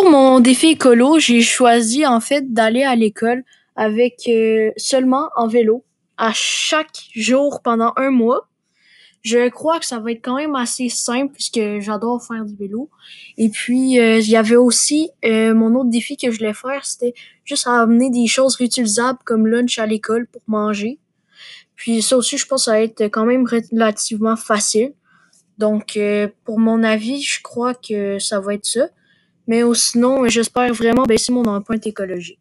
Pour mon défi écolo, j'ai choisi en fait d'aller à l'école avec euh, seulement en vélo à chaque jour pendant un mois. Je crois que ça va être quand même assez simple puisque j'adore faire du vélo. Et puis euh, il y avait aussi euh, mon autre défi que je voulais faire, c'était juste amener des choses réutilisables comme lunch à l'école pour manger. Puis ça aussi, je pense que ça va être quand même relativement facile. Donc pour mon avis, je crois que ça va être ça. Mais sinon, j'espère vraiment baisser mon empreinte écologique.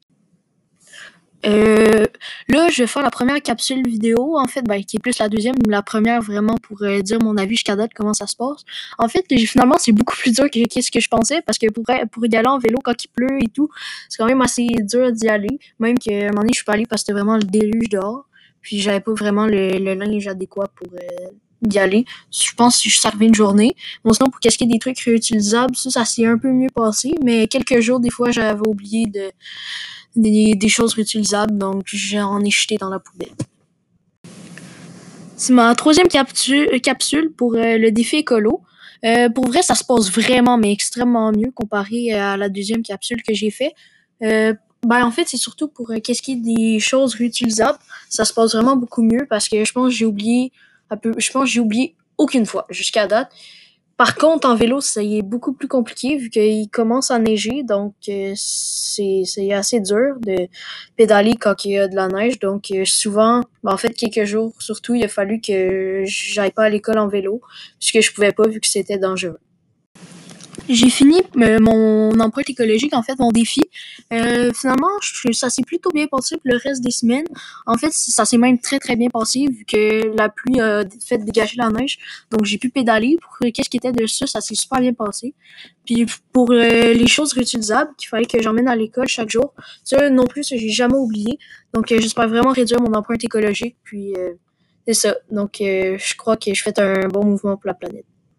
Euh, là, je vais faire la première capsule vidéo, en fait, ben, qui est plus la deuxième, la première vraiment pour euh, dire mon avis jusqu'à date, comment ça se passe. En fait, finalement, c'est beaucoup plus dur que ce que je pensais, parce que pour, pour y aller en vélo quand il pleut et tout, c'est quand même assez dur d'y aller. Même qu'à un moment donné, je suis pas allée parce que c'était vraiment le déluge dehors. Puis j'avais pas vraiment le, le linge adéquat pour euh, d'y aller. Je pense que je servais une journée. Bon, sinon, pour qu'est-ce des trucs réutilisables, ça, ça s'est un peu mieux passé. Mais quelques jours, des fois, j'avais oublié de, des, choses réutilisables, donc j'en ai jeté dans la poubelle. C'est ma troisième capsule, capsule pour euh, le défi écolo. Euh, pour vrai, ça se passe vraiment, mais extrêmement mieux comparé à la deuxième capsule que j'ai fait. Euh, ben, en fait, c'est surtout pour qu'est-ce qui est des choses réutilisables. Ça se passe vraiment beaucoup mieux parce que je pense que j'ai oublié je pense que j'ai oublié aucune fois jusqu'à date. Par contre, en vélo, ça y est beaucoup plus compliqué vu qu'il commence à neiger, donc euh, c'est assez dur de pédaler quand il y a de la neige. Donc euh, souvent, ben, en fait, quelques jours surtout, il a fallu que j'aille pas à l'école en vélo puisque je pouvais pas vu que c'était dangereux. J'ai fini euh, mon empreinte écologique, en fait, mon défi. Euh, finalement, ça s'est plutôt bien passé pour le reste des semaines. En fait, ça s'est même très très bien passé vu que la pluie a fait dégager la neige. Donc j'ai pu pédaler. Pour qu'est-ce qui était de ça, ça s'est super bien passé. Puis pour euh, les choses réutilisables qu'il fallait que j'emmène à l'école chaque jour, ça non plus, j'ai jamais oublié. Donc j'espère vraiment réduire mon empreinte écologique. Puis c'est ça. Donc je crois que je fais un bon mouvement pour la planète.